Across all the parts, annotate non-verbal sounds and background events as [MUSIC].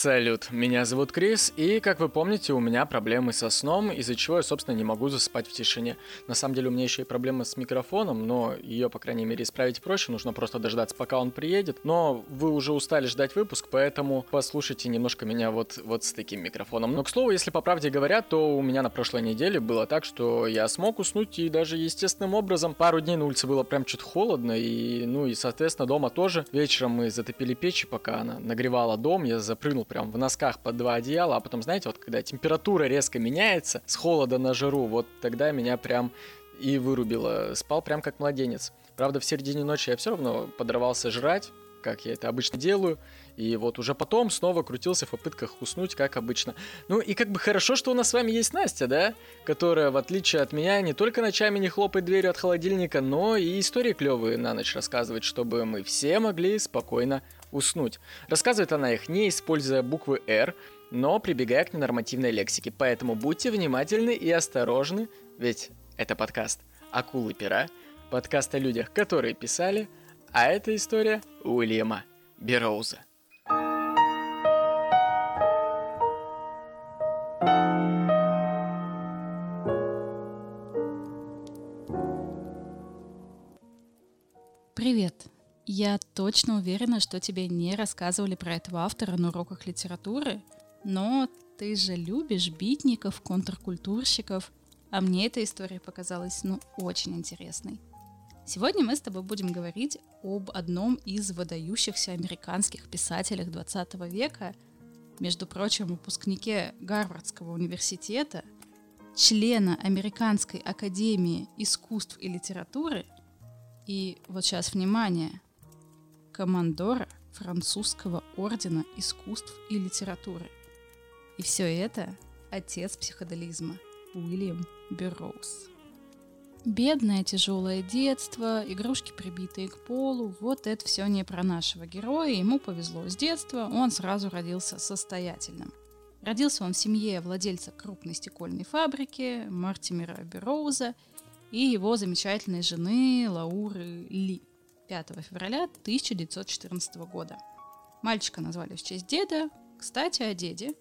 Салют, меня зовут Крис, и, как вы помните, у меня проблемы со сном, из-за чего я, собственно, не могу засыпать в тишине. На самом деле у меня еще и проблема с микрофоном, но ее, по крайней мере, исправить проще, нужно просто дождаться, пока он приедет. Но вы уже устали ждать выпуск, поэтому послушайте немножко меня вот, вот с таким микрофоном. Но, к слову, если по правде говоря, то у меня на прошлой неделе было так, что я смог уснуть, и даже естественным образом пару дней на улице было прям чуть холодно, и, ну, и, соответственно, дома тоже. Вечером мы затопили печь, пока она нагревала дом, я запрыгнул прыгнул прям в носках под два одеяла, а потом, знаете, вот когда температура резко меняется с холода на жару, вот тогда меня прям и вырубило. Спал прям как младенец. Правда, в середине ночи я все равно подорвался жрать, как я это обычно делаю. И вот уже потом снова крутился в попытках уснуть, как обычно. Ну и как бы хорошо, что у нас с вами есть Настя, да? Которая, в отличие от меня, не только ночами не хлопает дверью от холодильника, но и истории клевые на ночь рассказывает, чтобы мы все могли спокойно уснуть. Рассказывает она их не используя буквы «Р», но прибегая к ненормативной лексике. Поэтому будьте внимательны и осторожны, ведь это подкаст «Акулы пера», подкаст о людях, которые писали, а это история Уильяма Бероуза. Привет! Я точно уверена, что тебе не рассказывали про этого автора на уроках литературы, но ты же любишь битников, контркультурщиков, а мне эта история показалась, ну, очень интересной. Сегодня мы с тобой будем говорить об одном из выдающихся американских писателях 20 века, между прочим, выпускнике Гарвардского университета, члена Американской академии искусств и литературы, и вот сейчас внимание, командора французского ордена искусств и литературы. И все это отец психоделизма Уильям Берроуз. Бедное тяжелое детство, игрушки прибитые к полу, вот это все не про нашего героя. Ему повезло с детства, он сразу родился состоятельным. Родился он в семье владельца крупной стекольной фабрики Мартимера Берроуза и его замечательной жены Лауры Ли. 5 февраля 1914 года. Мальчика назвали в честь деда. Кстати, о деде.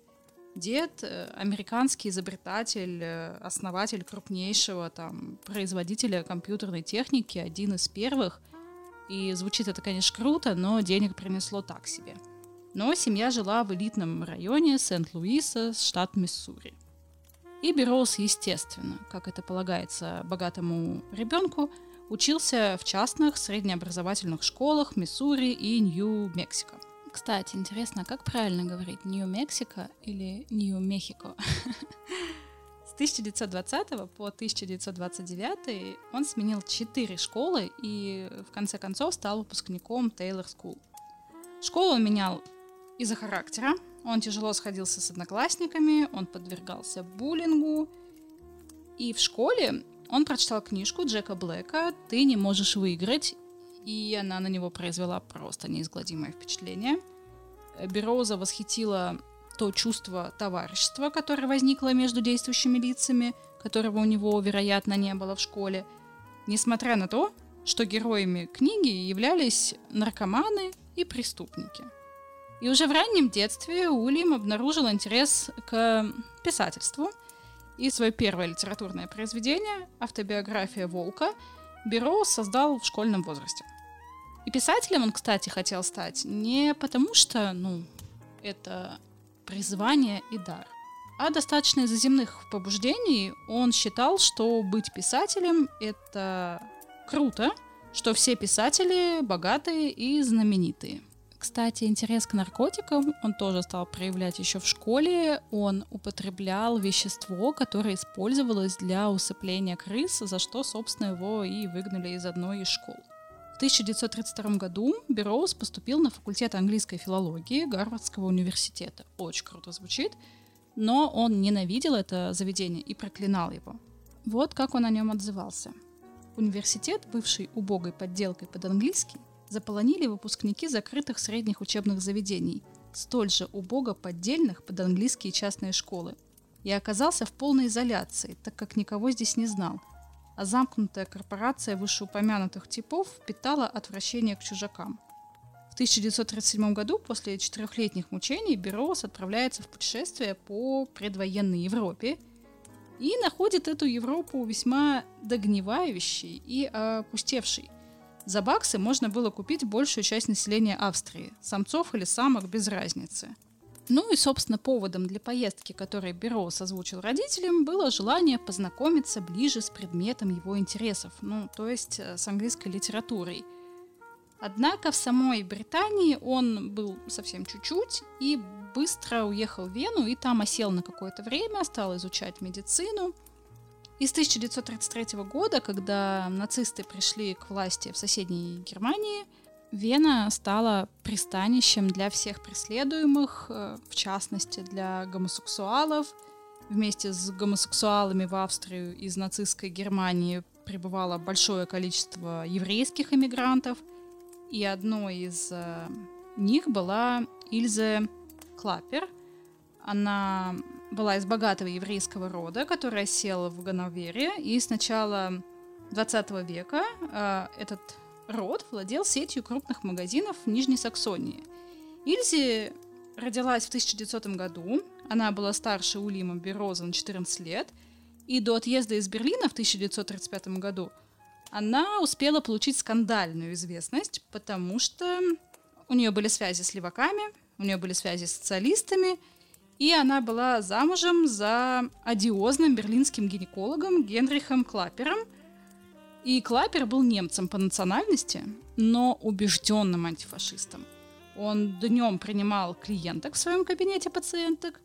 Дед э, – американский изобретатель, э, основатель крупнейшего там, производителя компьютерной техники, один из первых. И звучит это, конечно, круто, но денег принесло так себе. Но семья жила в элитном районе Сент-Луиса, штат Миссури. И Берроуз, естественно, как это полагается богатому ребенку – Учился в частных среднеобразовательных школах Миссури и Нью-Мексико. Кстати, интересно, а как правильно говорить, Нью-Мексико или Нью-Мехико? С 1920 по 1929 он сменил четыре школы и в конце концов стал выпускником Taylor School. Школу он менял из-за характера. Он тяжело сходился с одноклассниками, он подвергался буллингу. И в школе он прочитал книжку Джека Блэка «Ты не можешь выиграть», и она на него произвела просто неизгладимое впечатление. Бероуза восхитила то чувство товарищества, которое возникло между действующими лицами, которого у него, вероятно, не было в школе, несмотря на то, что героями книги являлись наркоманы и преступники. И уже в раннем детстве Уильям обнаружил интерес к писательству – и свое первое литературное произведение, автобиография Волка, Беро создал в школьном возрасте. И писателем он, кстати, хотел стать не потому, что, ну, это призвание и дар, а достаточно из-за земных побуждений он считал, что быть писателем — это круто, что все писатели богатые и знаменитые. Кстати, интерес к наркотикам он тоже стал проявлять еще в школе. Он употреблял вещество, которое использовалось для усыпления крыс, за что, собственно, его и выгнали из одной из школ. В 1932 году Берроуз поступил на факультет английской филологии Гарвардского университета. Очень круто звучит. Но он ненавидел это заведение и проклинал его. Вот как он о нем отзывался. Университет, бывший убогой подделкой под английский, заполонили выпускники закрытых средних учебных заведений, столь же убого поддельных под английские частные школы. Я оказался в полной изоляции, так как никого здесь не знал, а замкнутая корпорация вышеупомянутых типов питала отвращение к чужакам. В 1937 году, после четырехлетних мучений, Бероус отправляется в путешествие по предвоенной Европе и находит эту Европу весьма догнивающей и опустевшей. За баксы можно было купить большую часть населения Австрии, самцов или самок без разницы. Ну и, собственно, поводом для поездки, который Бероус озвучил родителям, было желание познакомиться ближе с предметом его интересов, ну, то есть э, с английской литературой. Однако в самой Британии он был совсем чуть-чуть и быстро уехал в Вену и там осел на какое-то время, стал изучать медицину – и с 1933 года, когда нацисты пришли к власти в соседней Германии, Вена стала пристанищем для всех преследуемых, э, в частности для гомосексуалов. Вместе с гомосексуалами в Австрию из нацистской Германии прибывало большое количество еврейских эмигрантов, и одной из э, них была Ильзе Клапер. Она была из богатого еврейского рода, которая села в Ганновере, и с начала 20 века э, этот род владел сетью крупных магазинов в Нижней Саксонии. Ильзи родилась в 1900 году, она была старше Улима Бероза на 14 лет, и до отъезда из Берлина в 1935 году она успела получить скандальную известность, потому что у нее были связи с леваками, у нее были связи с социалистами – и она была замужем за одиозным берлинским гинекологом Генрихом Клапером. И Клапер был немцем по национальности, но убежденным антифашистом. Он днем принимал клиенток в своем кабинете пациенток,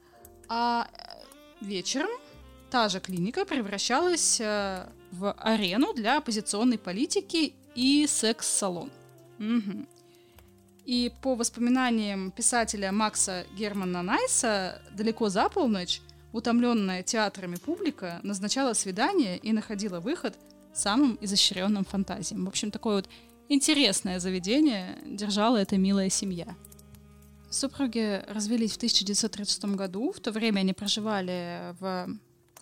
а э, вечером та же клиника превращалась э, в арену для оппозиционной политики и секс-салон. Угу. И по воспоминаниям писателя Макса Германа Найса, далеко за полночь утомленная театрами публика назначала свидание и находила выход самым изощренным фантазиям. В общем, такое вот интересное заведение держала эта милая семья. Супруги развелись в 1936 году. В то время они проживали в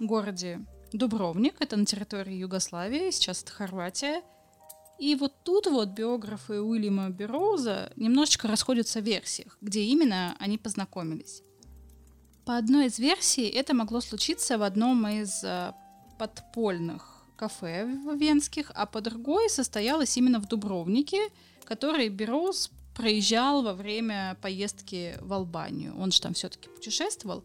городе Дубровник, это на территории Югославии, сейчас это Хорватия. И вот тут вот биографы Уильяма Бероуза немножечко расходятся в версиях, где именно они познакомились. По одной из версий это могло случиться в одном из э, подпольных кафе венских, а по другой состоялось именно в Дубровнике, который Бероуз проезжал во время поездки в Албанию. Он же там все-таки путешествовал.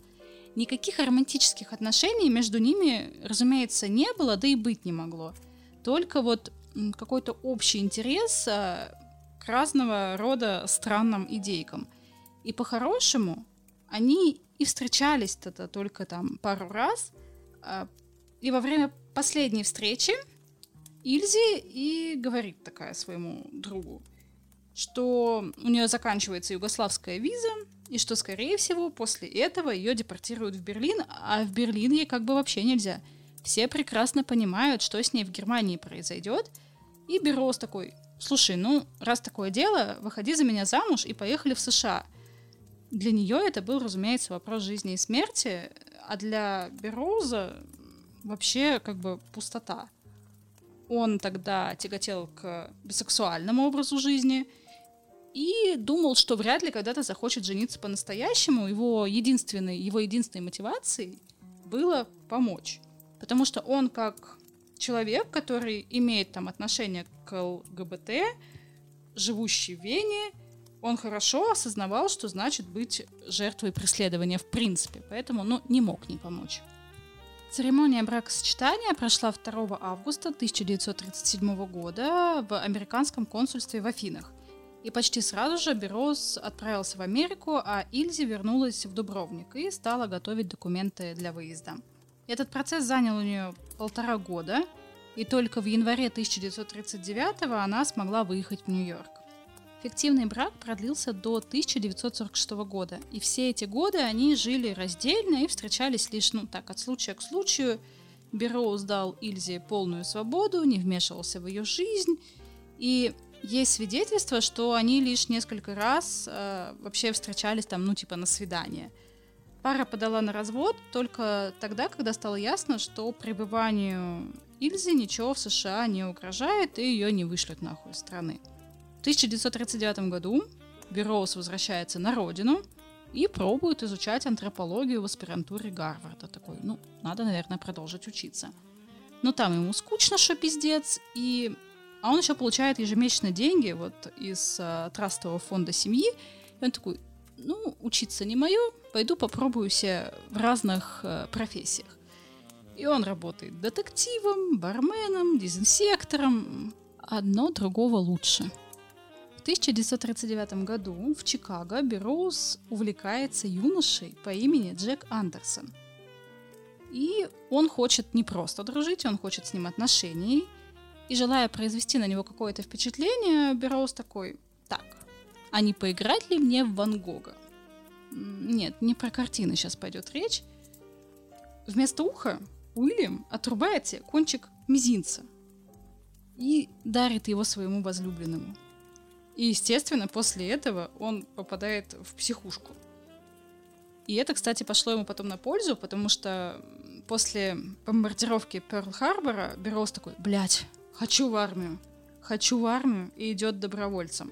Никаких романтических отношений между ними, разумеется, не было, да и быть не могло. Только вот какой-то общий интерес э, к разного рода странным идейкам. И по-хорошему они и встречались тогда только там пару раз. А, и во время последней встречи Ильзи и говорит такая своему другу, что у нее заканчивается югославская виза, и что, скорее всего, после этого ее депортируют в Берлин, а в Берлин ей как бы вообще нельзя. Все прекрасно понимают, что с ней в Германии произойдет – и Берроуз такой, слушай, ну, раз такое дело, выходи за меня замуж и поехали в США. Для нее это был, разумеется, вопрос жизни и смерти, а для Берроуза вообще как бы пустота. Он тогда тяготел к бисексуальному образу жизни и думал, что вряд ли когда-то захочет жениться по-настоящему. Его единственной, его единственной мотивацией было помочь. Потому что он, как человек, который имеет там отношение к ЛГБТ, живущий в Вене, он хорошо осознавал, что значит быть жертвой преследования в принципе, поэтому ну, не мог не помочь. Церемония бракосочетания прошла 2 августа 1937 года в американском консульстве в Афинах. И почти сразу же Бероуз отправился в Америку, а Ильзи вернулась в Дубровник и стала готовить документы для выезда. Этот процесс занял у нее полтора года, и только в январе 1939 она смогла выехать в Нью-Йорк. Фиктивный брак продлился до 1946 года, и все эти годы они жили раздельно и встречались лишь, ну так, от случая к случаю. Бероуз дал Ильзе полную свободу, не вмешивался в ее жизнь, и есть свидетельство, что они лишь несколько раз э, вообще встречались там, ну типа на свидание – Пара подала на развод только тогда, когда стало ясно, что пребыванию Ильзи ничего в США не угрожает и ее не вышлют нахуй из страны. В 1939 году Берроуз возвращается на родину и пробует изучать антропологию в аспирантуре Гарварда. Такой, ну, надо, наверное, продолжить учиться. Но там ему скучно, что пиздец, и... А он еще получает ежемесячные деньги вот из э, трастового фонда семьи. И он такой, ну, учиться не мое, пойду попробую себя в разных э, профессиях. И он работает детективом, барменом, дезинсектором. Одно другого лучше. В 1939 году в Чикаго Берроуз увлекается юношей по имени Джек Андерсон. И он хочет не просто дружить, он хочет с ним отношений. И желая произвести на него какое-то впечатление, Берроуз такой, так, а не поиграть ли мне в Ван Гога? Нет, не про картины сейчас пойдет речь. Вместо уха Уильям отрубает себе кончик мизинца и дарит его своему возлюбленному. И, естественно, после этого он попадает в психушку. И это, кстати, пошло ему потом на пользу, потому что после бомбардировки Перл-Харбора Берроуз такой, блядь, хочу в армию, хочу в армию, и идет добровольцем.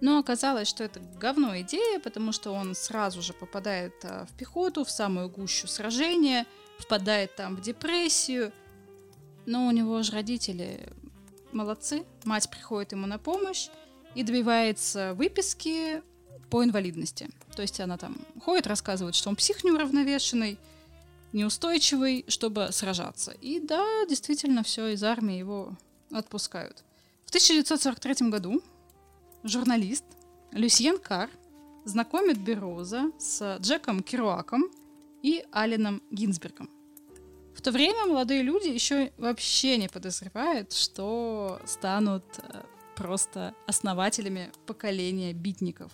Но оказалось, что это говно идея, потому что он сразу же попадает а, в пехоту, в самую гущу сражения – впадает там в депрессию. Но у него же родители молодцы. Мать приходит ему на помощь и добивается выписки по инвалидности. То есть она там ходит, рассказывает, что он псих неуравновешенный, неустойчивый, чтобы сражаться. И да, действительно, все, из армии его отпускают. В 1943 году журналист Люсьен Кар знакомит Бероза с Джеком Керуаком и Алином Гинзбергом. В то время молодые люди еще вообще не подозревают, что станут э, просто основателями поколения битников.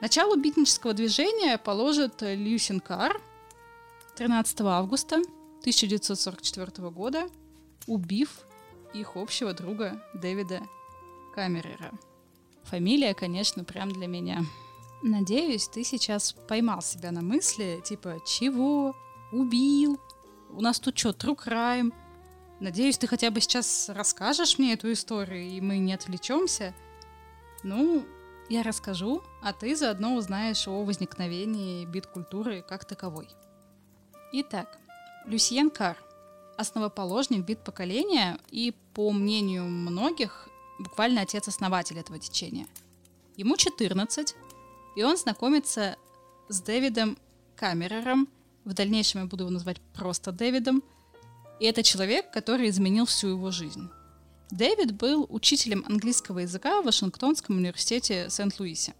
Начало битнического движения положит Люсин Кар 13 августа 1944 года, убив их общего друга Дэвида Камерера. Фамилия, конечно, прям для меня. Надеюсь, ты сейчас поймал себя на мысли, типа, чего? Убил? У нас тут что, true crime? Надеюсь, ты хотя бы сейчас расскажешь мне эту историю, и мы не отвлечемся. Ну, я расскажу, а ты заодно узнаешь о возникновении бит-культуры как таковой. Итак, Люсьен Кар, основоположник бит-поколения и, по мнению многих, буквально отец-основатель этого течения. Ему 14, и он знакомится с Дэвидом Камерером, в дальнейшем я буду его называть просто Дэвидом, и это человек, который изменил всю его жизнь. Дэвид был учителем английского языка в Вашингтонском университете Сент-Луисе.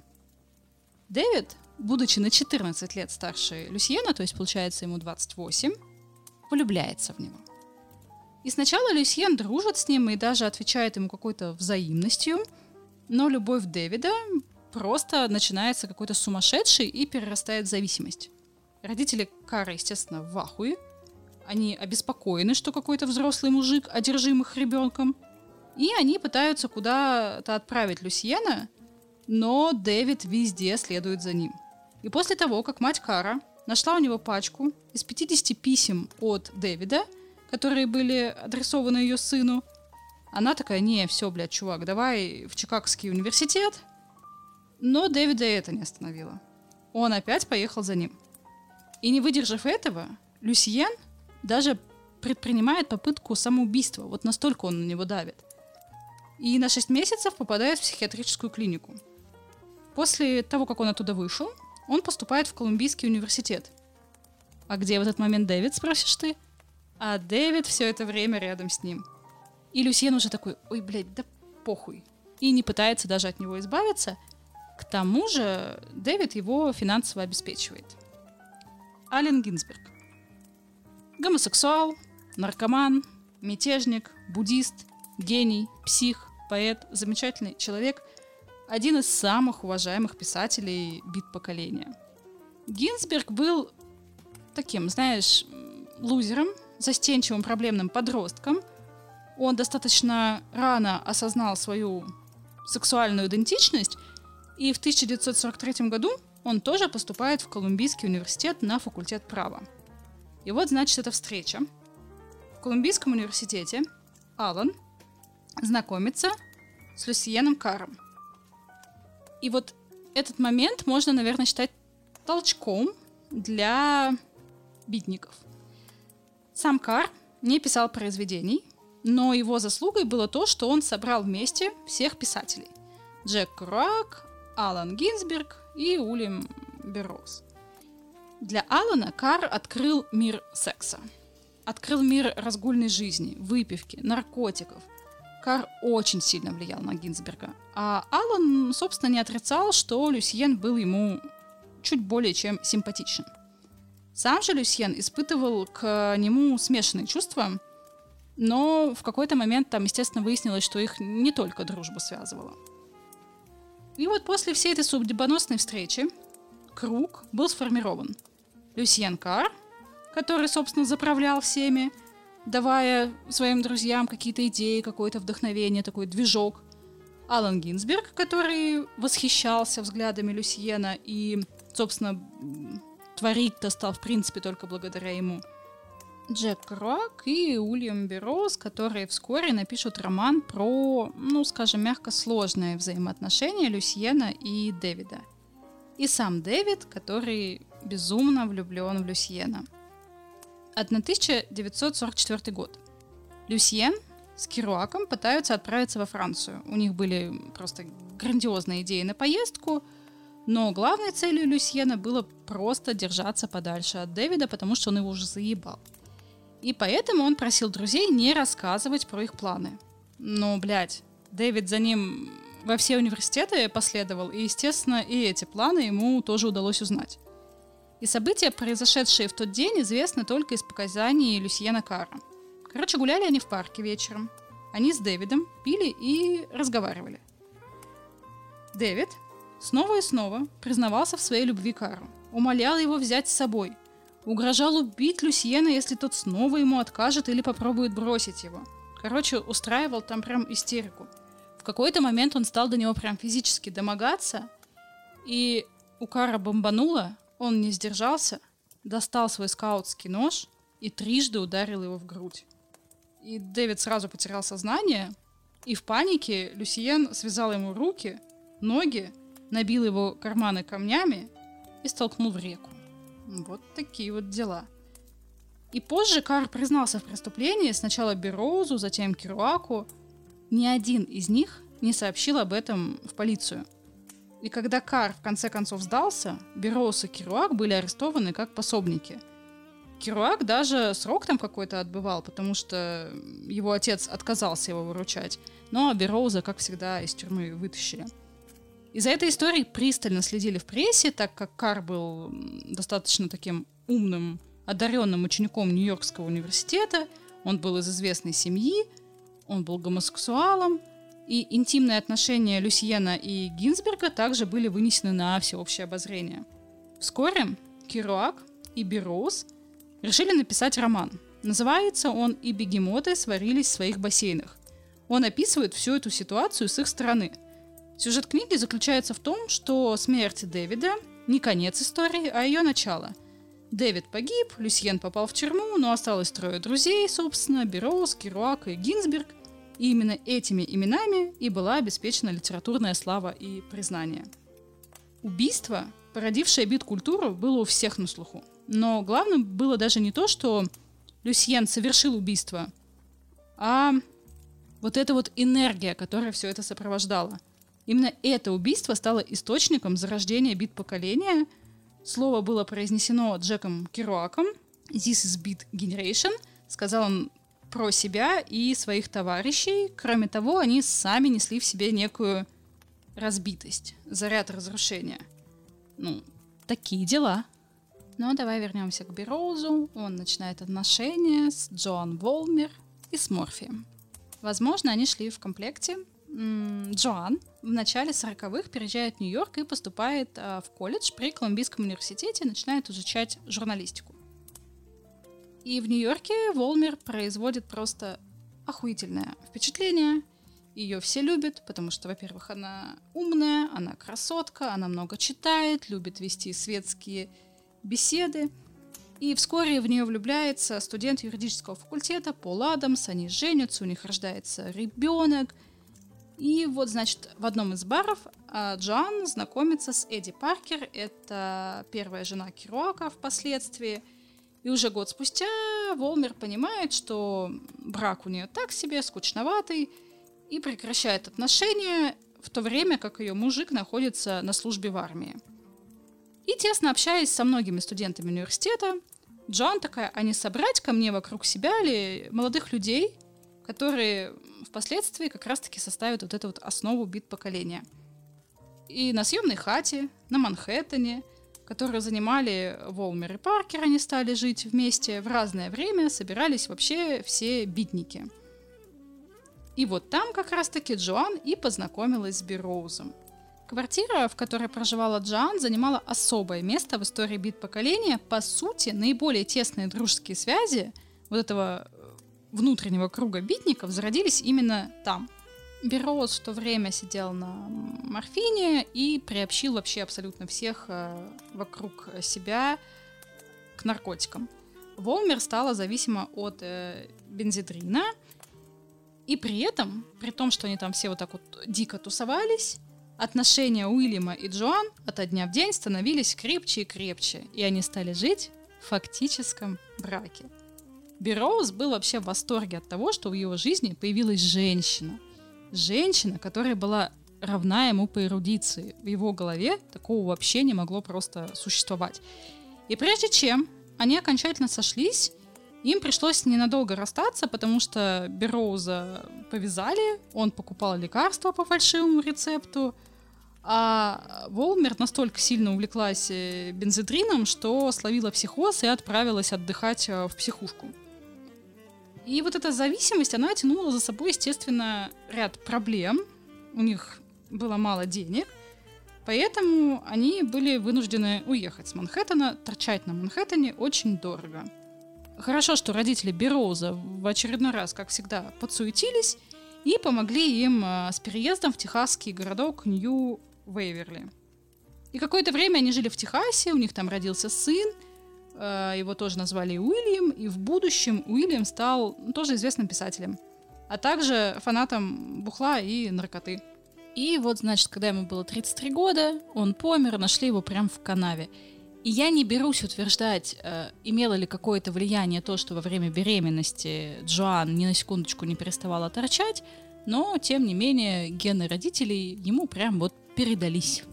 Дэвид, будучи на 14 лет старше Люсьена, то есть получается ему 28, влюбляется в него. И сначала Люсьен дружит с ним и даже отвечает ему какой-то взаимностью, но любовь Дэвида просто начинается какой-то сумасшедший и перерастает в зависимость. Родители Кары, естественно, в ахуе. Они обеспокоены, что какой-то взрослый мужик одержим их ребенком. И они пытаются куда-то отправить Люсьена, но Дэвид везде следует за ним. И после того, как мать Кара нашла у него пачку из 50 писем от Дэвида, которые были адресованы ее сыну, она такая, не, все, блядь, чувак, давай в Чикагский университет, но Дэвида это не остановило. Он опять поехал за ним. И не выдержав этого, Люсьен даже предпринимает попытку самоубийства. Вот настолько он на него давит. И на 6 месяцев попадает в психиатрическую клинику. После того, как он оттуда вышел, он поступает в Колумбийский университет. А где в этот момент Дэвид, спросишь ты? А Дэвид все это время рядом с ним. И Люсьен уже такой, ой, блядь, да похуй. И не пытается даже от него избавиться – к тому же Дэвид его финансово обеспечивает. Ален Гинзберг. Гомосексуал, наркоман, мятежник, буддист, гений, псих, поэт, замечательный человек, один из самых уважаемых писателей бит-поколения. Гинзберг был таким, знаешь, лузером, застенчивым проблемным подростком. Он достаточно рано осознал свою сексуальную идентичность и в 1943 году он тоже поступает в Колумбийский университет на факультет права. И вот, значит, эта встреча. В Колумбийском университете Алан знакомится с Люсиеном Каром. И вот этот момент можно, наверное, считать толчком для битников. Сам Кар не писал произведений, но его заслугой было то, что он собрал вместе всех писателей. Джек Круак, Алан Гинзберг и Уильям Берроуз. Для Алана Кар открыл мир секса. Открыл мир разгульной жизни, выпивки, наркотиков. Кар очень сильно влиял на Гинзберга. А Алан, собственно, не отрицал, что Люсьен был ему чуть более чем симпатичен. Сам же Люсьен испытывал к нему смешанные чувства, но в какой-то момент там, естественно, выяснилось, что их не только дружба связывала. И вот после всей этой судьбоносной встречи круг был сформирован. Люсьен Кар, который, собственно, заправлял всеми, давая своим друзьям какие-то идеи, какое-то вдохновение, такой движок. Алан Гинзберг, который восхищался взглядами Люсьена и, собственно, творить-то стал, в принципе, только благодаря ему – Джек Крок и Уильям Берроуз, которые вскоре напишут роман про, ну, скажем, мягко сложные взаимоотношения Люсьена и Дэвида. И сам Дэвид, который безумно влюблен в Люсьена. 1944 год. Люсьен с Керуаком пытаются отправиться во Францию. У них были просто грандиозные идеи на поездку, но главной целью Люсьена было просто держаться подальше от Дэвида, потому что он его уже заебал. И поэтому он просил друзей не рассказывать про их планы. Но, блядь, Дэвид за ним во все университеты последовал, и, естественно, и эти планы ему тоже удалось узнать. И события, произошедшие в тот день, известны только из показаний Люсьена Кара. Короче, гуляли они в парке вечером. Они с Дэвидом пили и разговаривали. Дэвид снова и снова признавался в своей любви Кару, умолял его взять с собой – Угрожал убить Люсьена, если тот снова ему откажет или попробует бросить его. Короче, устраивал там прям истерику. В какой-то момент он стал до него прям физически домогаться, и у Кара бомбануло, он не сдержался, достал свой скаутский нож и трижды ударил его в грудь. И Дэвид сразу потерял сознание, и в панике Люсиен связал ему руки, ноги, набил его карманы камнями и столкнул в реку. Вот такие вот дела. И позже Кар признался в преступлении сначала Бероузу, затем Керуаку. Ни один из них не сообщил об этом в полицию. И когда Кар в конце концов сдался, Бероуз и Керуак были арестованы как пособники. Керуак даже срок там какой-то отбывал, потому что его отец отказался его выручать. Но Бероуза, как всегда, из тюрьмы вытащили. И за этой историей пристально следили в прессе, так как Кар был достаточно таким умным, одаренным учеником Нью-Йоркского университета, он был из известной семьи, он был гомосексуалом, и интимные отношения Люсьена и Гинзберга также были вынесены на всеобщее обозрение. Вскоре Керуак и Бероуз решили написать роман. Называется он «И бегемоты сварились в своих бассейнах». Он описывает всю эту ситуацию с их стороны – Сюжет книги заключается в том, что смерть Дэвида не конец истории, а ее начало. Дэвид погиб, Люсьен попал в тюрьму, но осталось трое друзей, собственно, Бероуз, Керуак и Гинзберг. И именно этими именами и была обеспечена литературная слава и признание. Убийство, породившее бит-культуру, было у всех на слуху. Но главным было даже не то, что Люсьен совершил убийство, а вот эта вот энергия, которая все это сопровождала – Именно это убийство стало источником зарождения бит-поколения. Слово было произнесено Джеком Керуаком. «This is Beat Generation», сказал он про себя и своих товарищей. Кроме того, они сами несли в себе некую разбитость, заряд разрушения. Ну, такие дела. Но давай вернемся к Бероузу. Он начинает отношения с Джоан Волмер и с Морфием. Возможно, они шли в комплекте, Джоан в начале 40-х переезжает в Нью-Йорк и поступает э, в колледж при Колумбийском университете и начинает изучать журналистику. И в Нью-Йорке Волмер производит просто охуительное впечатление. Ее все любят, потому что, во-первых, она умная, она красотка, она много читает, любит вести светские беседы. И вскоре в нее влюбляется студент юридического факультета Пол Адамс, они женятся, у них рождается ребенок – и вот, значит, в одном из баров а Джоан знакомится с Эдди Паркер, это первая жена Керуака впоследствии. И уже год спустя Волмер понимает, что брак у нее так себе, скучноватый, и прекращает отношения, в то время как ее мужик находится на службе в армии. И тесно общаясь со многими студентами университета, Джоан такая, а не собрать ко мне вокруг себя ли молодых людей, которые впоследствии как раз-таки составят вот эту вот основу бит поколения – и на съемной хате, на Манхэттене, которые занимали Волмер и Паркер, они стали жить вместе в разное время, собирались вообще все битники. И вот там как раз-таки Джоан и познакомилась с Бироузом. Квартира, в которой проживала Джоан, занимала особое место в истории бит поколения. По сути, наиболее тесные дружеские связи вот этого внутреннего круга битников зародились именно там – Бероуз в то время сидел на морфине и приобщил вообще абсолютно всех э, вокруг себя к наркотикам. Волмер стала зависима от э, бензидрина, и при этом, при том, что они там все вот так вот дико тусовались, отношения Уильяма и Джоан от дня в день становились крепче и крепче, и они стали жить в фактическом браке. Бероуз был вообще в восторге от того, что в его жизни появилась женщина – женщина, которая была равна ему по эрудиции. В его голове такого вообще не могло просто существовать. И прежде чем они окончательно сошлись, им пришлось ненадолго расстаться, потому что Бероуза повязали, он покупал лекарства по фальшивому рецепту, а Волмер настолько сильно увлеклась э, бензодрином, что словила психоз и отправилась отдыхать э, в психушку. И вот эта зависимость, она тянула за собой, естественно, ряд проблем. У них было мало денег, поэтому они были вынуждены уехать с Манхэттена. Торчать на Манхэттене очень дорого. Хорошо, что родители Бероуза в очередной раз, как всегда, подсуетились и помогли им а, с переездом в техасский городок Нью-Вейверли. И какое-то время они жили в Техасе, у них там родился сын – его тоже назвали Уильям, и в будущем Уильям стал ну, тоже известным писателем, а также фанатом бухла и наркоты. И вот, значит, когда ему было 33 года, он помер, нашли его прямо в канаве. И я не берусь утверждать, э, имело ли какое-то влияние то, что во время беременности Джоан ни на секундочку не переставала торчать, но, тем не менее, гены родителей ему прям вот передались.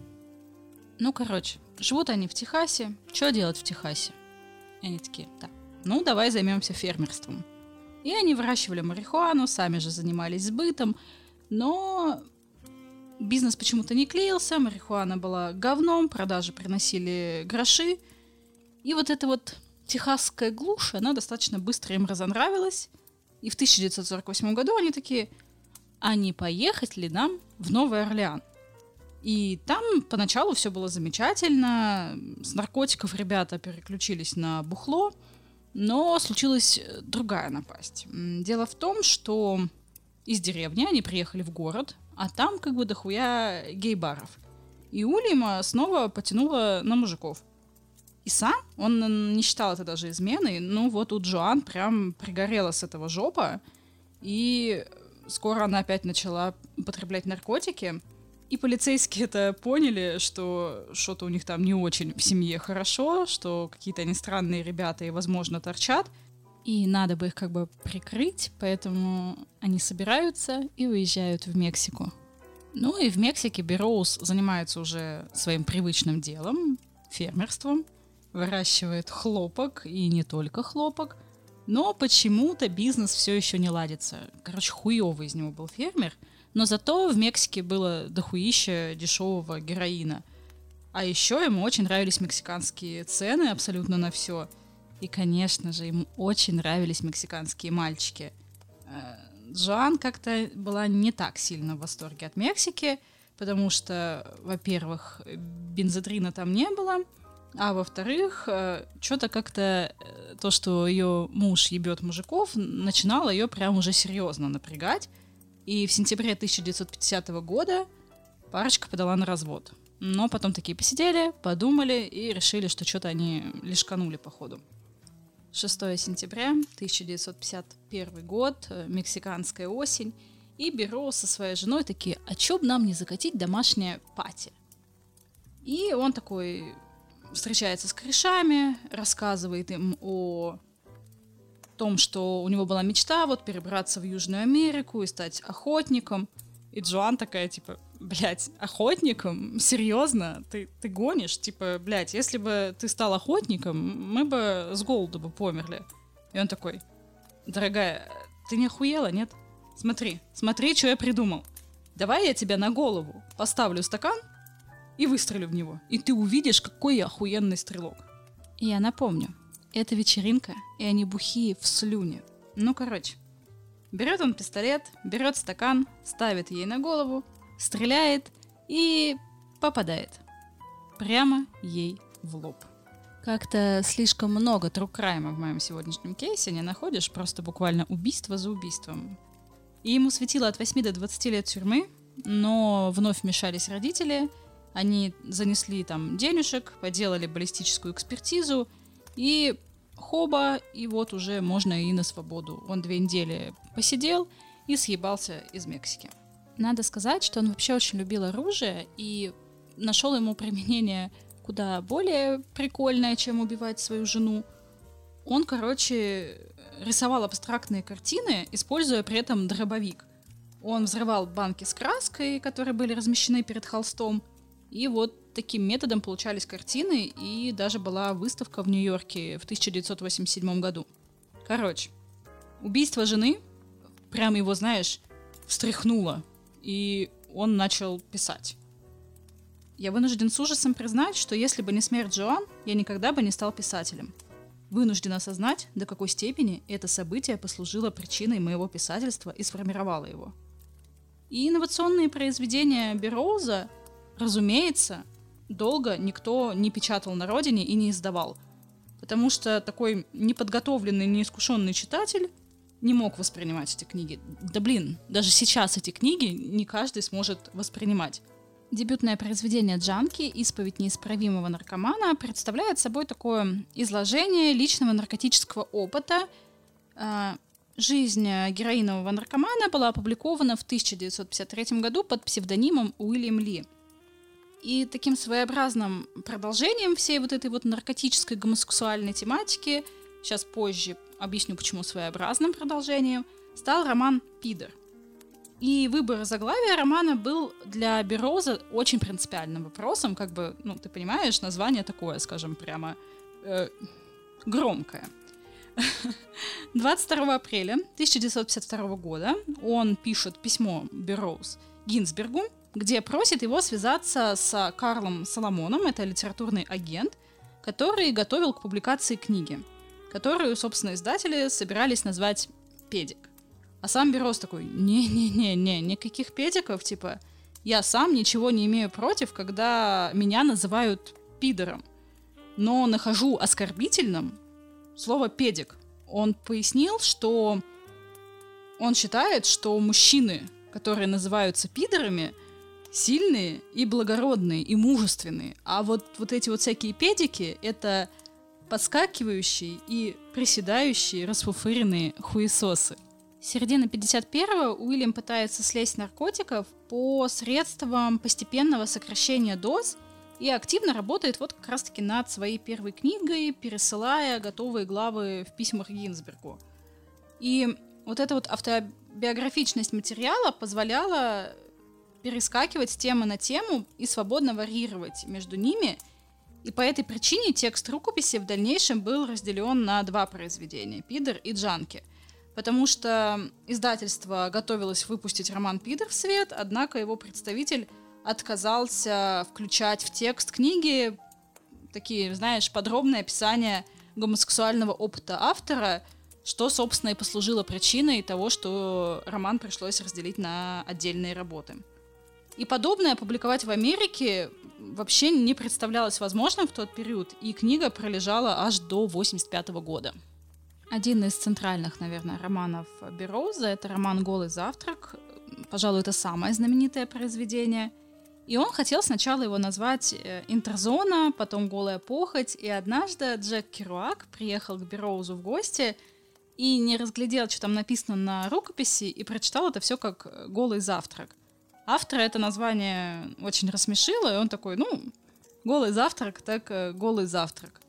Ну, короче, живут они в Техасе. Что делать в Техасе? И они такие, да, ну давай займемся фермерством. И они выращивали марихуану, сами же занимались сбытом, но бизнес почему-то не клеился, марихуана была говном, продажи приносили гроши. И вот эта вот техасская глушь, она достаточно быстро им разонравилась. И в 1948 году они такие, а не поехать ли нам в Новый Орлеан? И там поначалу все было замечательно. С наркотиков ребята переключились на бухло. Но случилась э, другая напасть. Дело в том, что из деревни они приехали в город, а там как бы дохуя гей-баров. И Ульяма снова потянула на мужиков. И сам, он не считал это даже изменой, ну вот у Джоан прям пригорела с этого жопа, и скоро она опять начала употреблять наркотики, и полицейские это поняли, что что-то у них там не очень в семье хорошо, что какие-то они странные ребята и, возможно, торчат. И надо бы их как бы прикрыть, поэтому они собираются и уезжают в Мексику. Ну и в Мексике Бероуз занимается уже своим привычным делом, фермерством, выращивает хлопок и не только хлопок, но почему-то бизнес все еще не ладится. Короче, хуёвый из него был фермер — но зато в Мексике было дохуище дешевого героина. А еще ему очень нравились мексиканские цены абсолютно на все. И, конечно же, ему очень нравились мексиканские мальчики. Э, Джоан как-то была не так сильно в восторге от Мексики, потому что, во-первых, бензодрина там не было, а во-вторых, э, что-то как-то э, то, что ее муж ебет мужиков, начинало ее прям уже серьезно напрягать. И в сентябре 1950 года парочка подала на развод. Но потом такие посидели, подумали и решили, что что-то они лишканули по ходу. 6 сентября 1951 год, э, мексиканская осень, и Бероуз со своей женой такие, а чё бы нам не закатить домашнее пати? И он такой встречается с корешами, рассказывает им о том, что у него была мечта вот перебраться в Южную Америку и стать охотником. И Джоан такая, типа, блядь, охотником? Серьезно? Ты, ты гонишь? Типа, блядь, если бы ты стал охотником, мы бы с голоду бы померли. И он такой, дорогая, ты не охуела, нет? Смотри, смотри, что я придумал. Давай я тебя на голову поставлю стакан и выстрелю в него. И ты увидишь, какой я охуенный стрелок. И я напомню, это вечеринка, и они бухие в слюне. Ну, короче. Берет он пистолет, берет стакан, ставит ей на голову, стреляет и попадает. Прямо ей в лоб. Как-то слишком много тру-крайма в моем сегодняшнем кейсе не находишь, просто буквально убийство за убийством. И ему светило от 8 до 20 лет тюрьмы, но вновь вмешались родители, они занесли там денежек, поделали баллистическую экспертизу, и хоба, и вот уже можно и на свободу. Он две недели посидел и съебался из Мексики. Надо сказать, что он вообще очень любил оружие и нашел ему применение куда более прикольное, чем убивать свою жену. Он, короче, рисовал абстрактные картины, используя при этом дробовик. Он взрывал банки с краской, которые были размещены перед холстом, и вот таким методом получались картины, и даже была выставка в Нью-Йорке в 1987 году. Короче, убийство жены, прям его, знаешь, встряхнуло, и он начал писать. Я вынужден с ужасом признать, что если бы не смерть Джоан, я никогда бы не стал писателем. Вынужден осознать, до какой степени это событие послужило причиной моего писательства и сформировало его. И инновационные произведения Бероуза разумеется, долго никто не печатал на родине и не издавал. Потому что такой неподготовленный, неискушенный читатель не мог воспринимать эти книги. Да блин, даже сейчас эти книги не каждый сможет воспринимать. Дебютное произведение Джанки «Исповедь неисправимого наркомана» представляет собой такое изложение личного наркотического опыта. А, жизнь героинового наркомана была опубликована в 1953 году под псевдонимом Уильям Ли – и таким своеобразным продолжением всей вот этой вот наркотической гомосексуальной тематики, сейчас позже объясню, почему своеобразным продолжением, стал роман «Пидор». И выбор заглавия романа был для Бероза очень принципиальным вопросом, как бы, ну, ты понимаешь, название такое, скажем, прямо э, громкое. [LAUGHS] 22 апреля 1952 года он пишет письмо Бероуз Гинзбергу, где просит его связаться с Карлом Соломоном, это литературный агент, который готовил к публикации книги, которую, собственно, издатели собирались назвать «Педик». А сам Берос такой, не-не-не-не, никаких педиков, типа, я сам ничего не имею против, когда меня называют пидором, но нахожу оскорбительным слово «педик». Он пояснил, что он считает, что мужчины, которые называются пидорами – сильные и благородные, и мужественные. А вот, вот эти вот всякие педики — это подскакивающие и приседающие расфуфыренные хуесосы. С середины 51-го Уильям пытается слезть наркотиков по средствам постепенного сокращения доз и активно работает вот как раз-таки над своей первой книгой, пересылая готовые главы в письмах Гинзбергу. И вот эта вот автобиографичность материала позволяла перескакивать с темы на тему и свободно варьировать между ними. И по этой причине текст рукописи в дальнейшем был разделен на два произведения – «Пидор» и «Джанки». Потому что издательство готовилось выпустить роман «Пидор» в свет, однако его представитель отказался включать в текст книги такие, знаешь, подробные описания гомосексуального опыта автора, что, собственно, и послужило причиной того, что роман пришлось разделить на отдельные работы. И подобное опубликовать в Америке вообще не представлялось возможным в тот период, и книга пролежала аж до 85 года. Один из центральных, наверное, романов Бероуза — это роман «Голый завтрак». Пожалуй, это самое знаменитое произведение. И он хотел сначала его назвать э, «Интерзона», потом «Голая похоть», и однажды Джек Керуак приехал к Бероузу в гости и не разглядел, что там написано на рукописи, и прочитал это все как «Голый завтрак». Автора это название очень рассмешило, и он такой, ну, «Голый завтрак, так э, голый завтрак».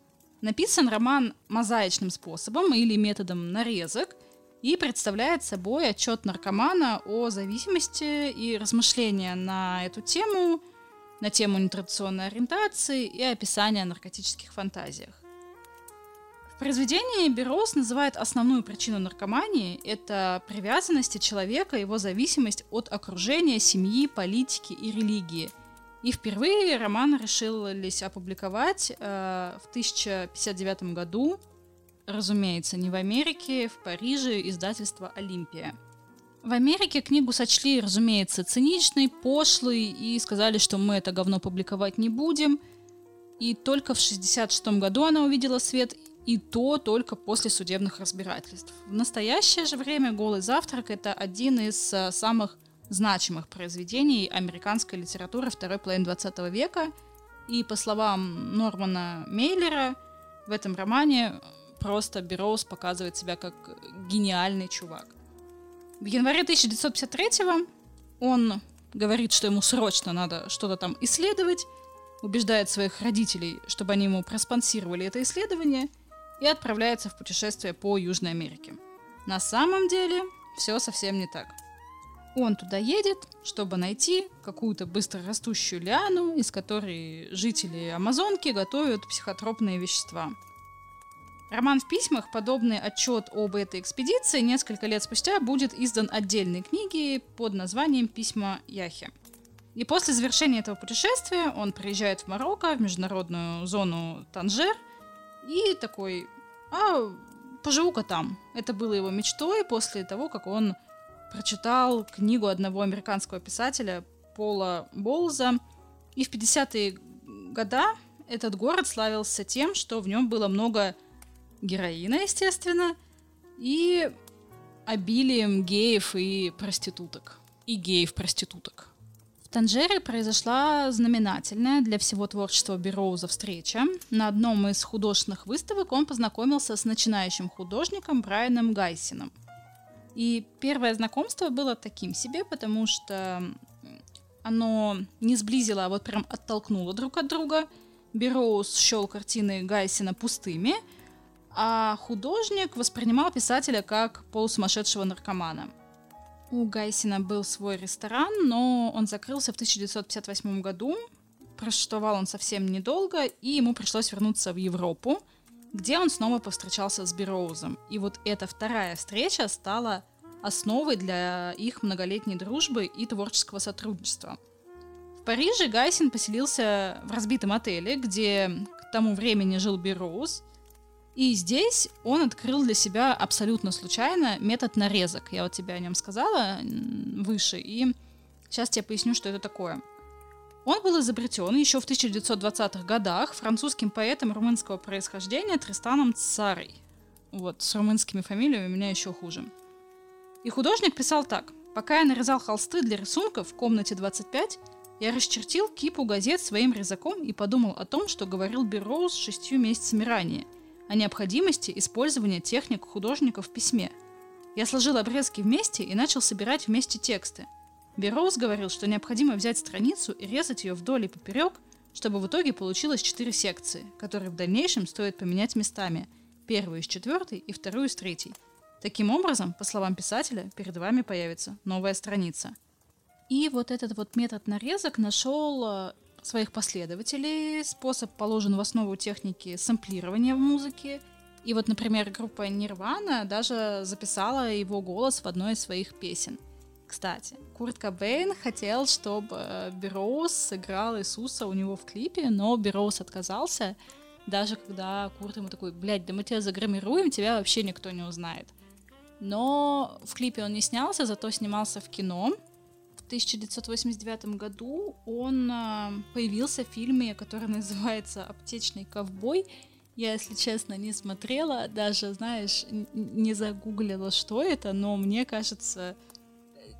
Написан роман мозаичным способом или методом нарезок и представляет собой отчет наркомана о зависимости и размышления на эту тему, на тему нетрадиционной ориентации и описания о наркотических фантазиях. Произведении Берос называет основную причину наркомании – это привязанности человека, его зависимость от окружения, семьи, политики и религии. И впервые роман решились опубликовать э, в 1059 году, разумеется, не в Америке, в Париже, издательство «Олимпия». В Америке книгу сочли, разумеется, циничной, пошлой и сказали, что мы это говно публиковать не будем. И только в 1966 году она увидела свет, и то только после судебных разбирательств. В настоящее же время «Голый завтрак» — это один из э, самых значимых произведений американской литературы второй половины 20 века, и, по словам Нормана Мейлера, в этом романе просто Берроуз показывает себя как гениальный чувак. В январе 1953 он говорит, что ему срочно надо что-то там исследовать, убеждает своих родителей, чтобы они ему проспонсировали это исследование — и отправляется в путешествие по Южной Америке. На самом деле все совсем не так. Он туда едет, чтобы найти какую-то быстрорастущую лиану, из которой жители Амазонки готовят психотропные вещества. Роман в письмах, подобный отчет об этой экспедиции, несколько лет спустя будет издан отдельной книгой под названием «Письма Яхи». И после завершения этого путешествия он приезжает в Марокко, в международную зону Танжер, и такой, а поживу-ка там. Это было его мечтой после того, как он прочитал книгу одного американского писателя Пола Болза. И в 50-е года этот город славился тем, что в нем было много героина, естественно, и обилием геев и проституток. И геев-проституток. В Танжере произошла знаменательная для всего творчества Бероуза встреча. На одном из художественных выставок он познакомился с начинающим художником Брайаном Гайсином. И первое знакомство было таким себе, потому что оно не сблизило, а вот прям оттолкнуло друг от друга. Бероуз счел картины Гайсина пустыми, а художник воспринимал писателя как полусумасшедшего наркомана – у Гайсина был свой ресторан, но он закрылся в 1958 году. Просуществовал он совсем недолго, и ему пришлось вернуться в Европу, где он снова повстречался с Бероузом. И вот эта вторая встреча стала основой для их многолетней дружбы и творческого сотрудничества. В Париже Гайсин поселился в разбитом отеле, где к тому времени жил Бероуз, и здесь он открыл для себя абсолютно случайно метод нарезок. Я вот тебе о нем сказала выше, и сейчас я поясню, что это такое. Он был изобретен еще в 1920-х годах французским поэтом румынского происхождения Тристаном Царой. Вот, с румынскими фамилиями у меня еще хуже. И художник писал так. «Пока я нарезал холсты для рисунков в комнате 25, я расчертил кипу газет своим резаком и подумал о том, что говорил Берроуз шестью месяцами ранее – о необходимости использования техник художников в письме. Я сложил обрезки вместе и начал собирать вместе тексты. Берроуз говорил, что необходимо взять страницу и резать ее вдоль и поперек, чтобы в итоге получилось четыре секции, которые в дальнейшем стоит поменять местами, первую с четвертой и вторую с третьей. Таким образом, по словам писателя, перед вами появится новая страница. И вот этот вот метод нарезок нашел э, своих последователей. Способ положен в основу техники сэмплирования в музыке. И вот, например, группа Nirvana даже записала его голос в одной из своих песен. Кстати, Курт Кобейн хотел, чтобы Бероуз сыграл Иисуса у него в клипе, но Бероуз отказался, даже когда Курт ему такой, блядь, да мы тебя загримируем, тебя вообще никто не узнает. Но в клипе он не снялся, зато снимался в кино, 1989 году он а, появился в фильме, который называется «Аптечный ковбой». Я, если честно, не смотрела, даже, знаешь, не загуглила, что это, но мне кажется,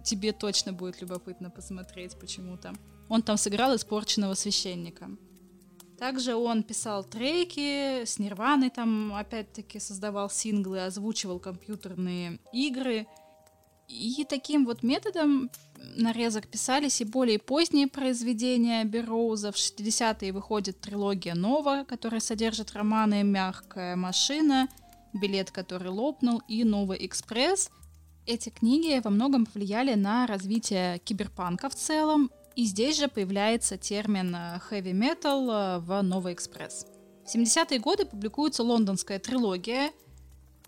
тебе точно будет любопытно посмотреть почему-то. Он там сыграл испорченного священника. Также он писал треки, с Нирваной там опять-таки создавал синглы, озвучивал компьютерные игры. И таким вот методом нарезок писались и более поздние произведения Бероуза. В 60-е выходит трилогия «Нова», которая содержит романы «Мягкая машина», «Билет, который лопнул» и «Новый экспресс». Эти книги во многом повлияли на развитие киберпанка в целом, и здесь же появляется термин heavy metal в Новый экспресс. В 70-е годы публикуется лондонская трилогия.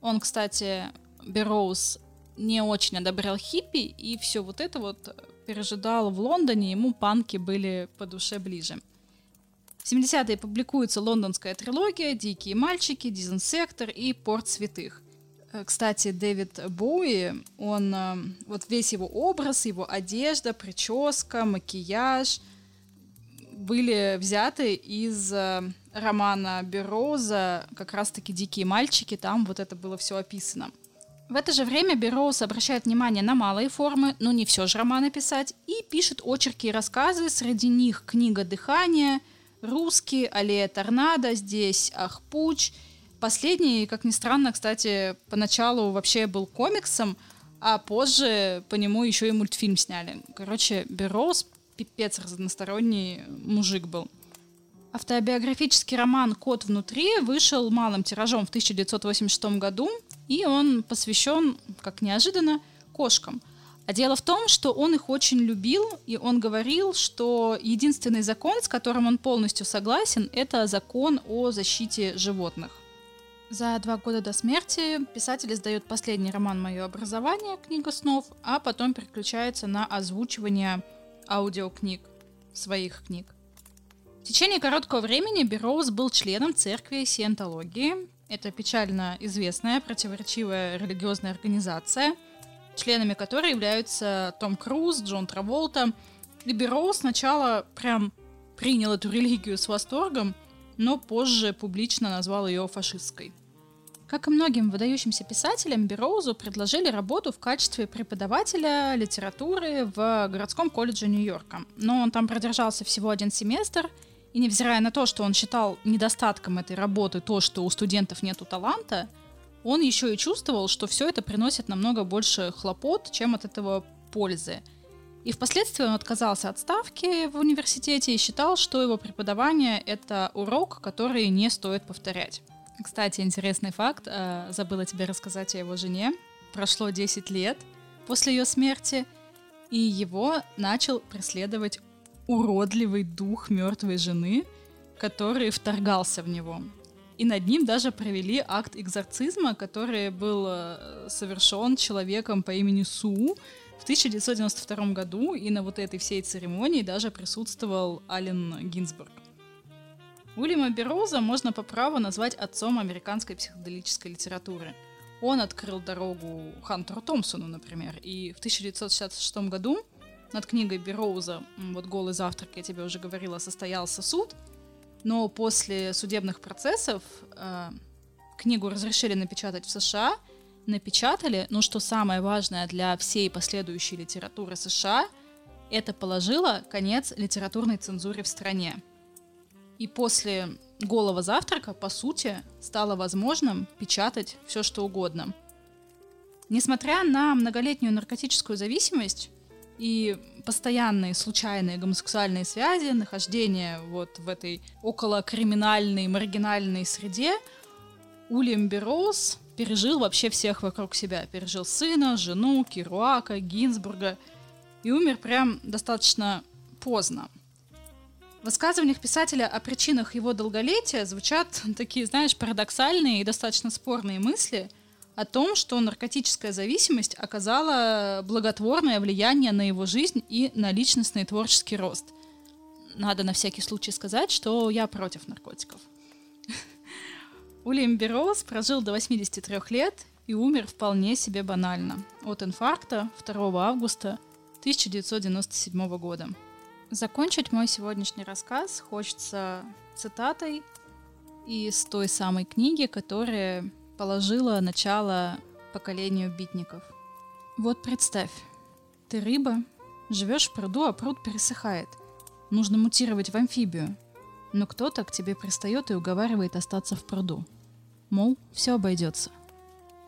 Он, кстати, Берроуз не очень одобрял хиппи, и все вот это вот пережидал в Лондоне, ему панки были по душе ближе. В 70-е публикуется лондонская трилогия «Дикие мальчики», «Дизенсектор» и «Порт святых». Э, кстати, Дэвид Боуи, он, э, вот весь его образ, его одежда, прическа, макияж были взяты из э, романа Бероуза как раз-таки «Дикие мальчики», там вот это было все описано. В это же время Берроуз обращает внимание на малые формы, но не все же романы писать, и пишет очерки и рассказы, среди них «Книга дыхания», «Русский», «Аллея торнадо», здесь «Ахпуч», Последний, как ни странно, кстати, поначалу вообще был комиксом, а позже по нему еще и мультфильм сняли. Короче, Берроуз пипец разносторонний мужик был. Автобиографический роман «Кот внутри» вышел малым тиражом в 1986 году, и он посвящен, как неожиданно, кошкам. А дело в том, что он их очень любил, и он говорил, что единственный закон, с которым он полностью согласен, это закон о защите животных. За два года до смерти писатель издает последний роман «Мое образование. Книга снов», а потом переключается на озвучивание аудиокниг, своих книг. В течение короткого времени Берроуз был членом церкви Сиентологии. Это печально известная противоречивая религиозная организация, членами которой являются Том Круз, Джон Траволта. И Берроуз сначала прям принял эту религию с восторгом, но позже публично назвал ее фашистской. Как и многим выдающимся писателям, Бероузу предложили работу в качестве преподавателя литературы в городском колледже Нью-Йорка. Но он там продержался всего один семестр, и невзирая на то, что он считал недостатком этой работы то, что у студентов нету таланта, он еще и чувствовал, что все это приносит намного больше хлопот, чем от этого пользы. И впоследствии он отказался от ставки в университете и считал, что его преподавание — это урок, который не стоит повторять. Кстати, интересный факт. Э, забыла тебе рассказать о его жене. Прошло 10 лет после ее смерти, и его начал преследовать уродливый дух мертвой жены, который вторгался в него. И над ним даже провели акт экзорцизма, который был э, совершен человеком по имени Су в 1992 году, и на вот этой всей церемонии даже присутствовал Ален Гинзбург. Уильяма Бероуза можно по праву назвать отцом американской психоделической литературы. Он открыл дорогу Хантеру Томпсону, например, и в 1966 году над книгой Бероуза «Вот голый завтрак, я тебе уже говорила», состоялся суд, но после судебных процессов э, книгу разрешили напечатать в США, напечатали, но что самое важное для всей последующей литературы США, это положило конец литературной цензуре в стране. И после голого завтрака, по сути, стало возможным печатать все, что угодно. Несмотря на многолетнюю наркотическую зависимость и постоянные случайные гомосексуальные связи, нахождение вот в этой около криминальной, маргинальной среде, Уильям Берроуз пережил вообще всех вокруг себя. Пережил сына, жену, Керуака, Гинзбурга и умер прям достаточно поздно. В высказываниях писателя о причинах его долголетия звучат такие, знаешь, парадоксальные и достаточно спорные мысли о том, что наркотическая зависимость оказала благотворное влияние на его жизнь и на личностный и творческий рост. Надо на всякий случай сказать, что я против наркотиков. Уильям Берроуз прожил до 83 лет и умер вполне себе банально от инфаркта 2 августа 1997 года. Закончить мой сегодняшний рассказ хочется цитатой из той самой книги, которая положила начало поколению битников. Вот представь, ты рыба, живешь в пруду, а пруд пересыхает. Нужно мутировать в амфибию. но кто-то к тебе пристает и уговаривает остаться в пруду. Мол, все обойдется.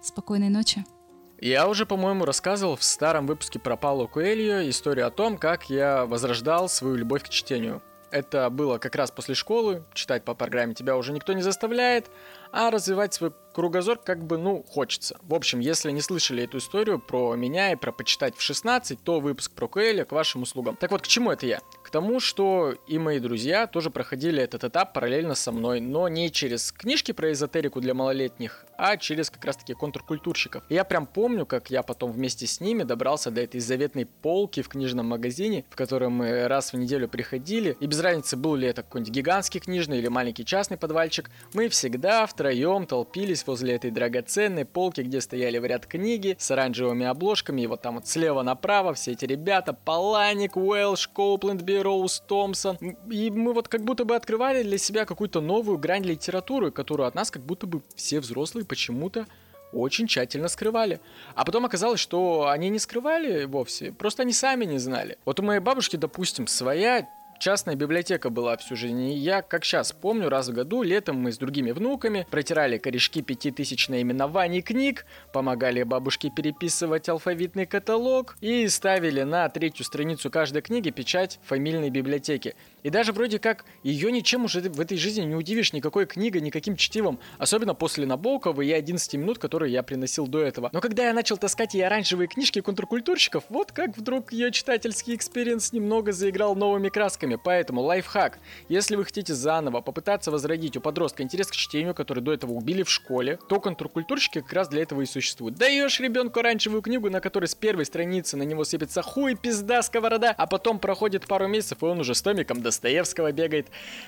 Спокойной ночи. Я уже, по-моему, рассказывал в старом выпуске про Пауло Куэльо историю о том, как я возрождал свою любовь к чтению. Это было как раз после школы, читать по программе тебя уже никто не заставляет, а развивать свой кругозор как бы, ну, хочется. В общем, если не слышали эту историю про меня и про почитать в 16, то выпуск про Куэля к вашим услугам. Так вот, к чему это я? К тому, что и мои друзья тоже проходили этот этап параллельно со мной, но не через книжки про эзотерику для малолетних, а через как раз-таки контркультурщиков. И я прям помню, как я потом вместе с ними добрался до этой заветной полки в книжном магазине, в котором мы раз в неделю приходили, и без разницы, был ли это какой-нибудь гигантский книжный или маленький частный подвальчик, мы всегда втроем толпились возле этой драгоценной полки, где стояли в ряд книги с оранжевыми обложками, и вот там вот слева направо все эти ребята, Паланик, Уэлш, Коупленд, Роуз, Томпсон. И мы вот как будто бы открывали для себя какую-то новую грань литературы, которую от нас как будто бы все взрослые почему-то очень тщательно скрывали. А потом оказалось, что они не скрывали вовсе, просто они сами не знали. Вот у моей бабушки, допустим, своя частная библиотека была всю жизнь. И я, как сейчас помню, раз в году летом мы с другими внуками протирали корешки пяти тысяч наименований книг, помогали бабушке переписывать алфавитный каталог и ставили на третью страницу каждой книги печать фамильной библиотеки. И даже вроде как ее ничем уже в этой жизни не удивишь, никакой книгой, никаким чтивом, особенно после Набокова и 11 минут, которые я приносила до этого. Но когда я начал таскать ей оранжевые книжки контркультурщиков, вот как вдруг ее читательский experience немного заиграл новыми красками. Поэтому лайфхак. Если вы хотите заново попытаться возродить у подростка интерес к чтению, который до этого убили в школе, то контркультурщики как раз для этого и существуют. Даешь ребенку оранжевую книгу, на которой с первой страницы на него сыпется хуй, пизда, сковорода, а потом проходит пару месяцев, и он уже с томиком Достоевского бегает.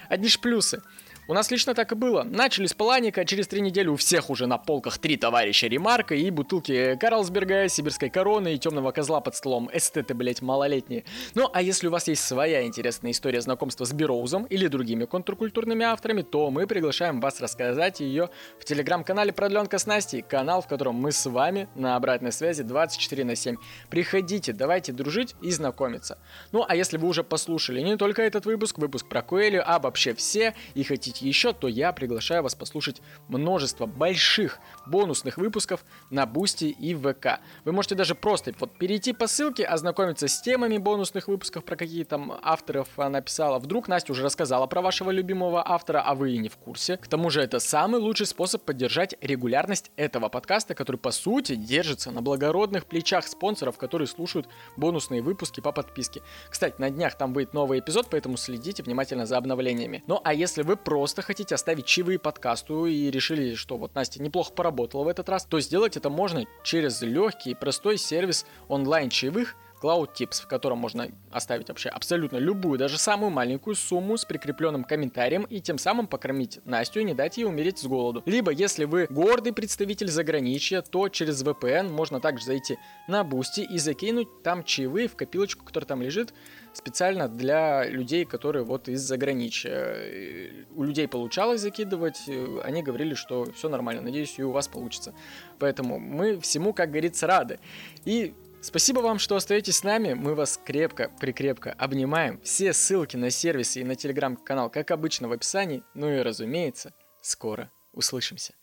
Одни ж плюсы. У нас лично так и было. Начали с Паланика, через три недели у всех уже на полках три товарища Ремарка и бутылки Карлсберга, Сибирской короны и темного козла под столом. Эстеты, блять, малолетние. Ну, а если у вас есть своя интересная история знакомства с Берроузом или другими контркультурными авторами, то мы приглашаем вас рассказать ее в телеграм-канале Продленка с Настей, канал, в котором мы с вами на обратной связи 24 на 7. Приходите, давайте дружить и знакомиться. Ну, а если вы уже послушали не только этот выпуск, выпуск про Коэльо, а вообще все, и хотите хотите еще, то я приглашаю вас послушать множество больших бонусных выпусков на Boosty и ВК. Вы можете даже просто вот перейти по ссылке, ознакомиться с темами бонусных выпусков, про какие там авторов она писала. Вдруг Настя уже рассказала про вашего любимого автора, а вы и не в курсе. К тому же это самый лучший способ поддержать регулярность этого подкаста, который по сути держится на благородных плечах спонсоров, которые слушают бонусные выпуски по подписке. Кстати, на днях там будет новый эпизод, поэтому следите внимательно за обновлениями. Ну а если вы просто просто хотите оставить чаевые подкасту и решили, что вот Настя неплохо поработала в этот раз, то сделать это можно через легкий и простой сервис онлайн чаевых Cloud Tips, в котором можно оставить вообще абсолютно любую, даже самую маленькую сумму с прикрепленным комментарием и тем самым покормить Настю и не дать ей умереть с голоду. Либо, если вы гордый представитель заграничья, то через VPN можно также зайти на Boosty и закинуть там чаевые в копилочку, которая там лежит, специально для людей, которые вот из заграничья. У людей получалось закидывать, они говорили, что все нормально, надеюсь, и у вас получится. Поэтому мы всему, как говорится, рады. И Спасибо вам, что остаетесь с нами. Мы вас крепко-прикрепко обнимаем. Все ссылки на сервисы и на телеграм-канал, как обычно, в описании. Ну и, разумеется, скоро услышимся.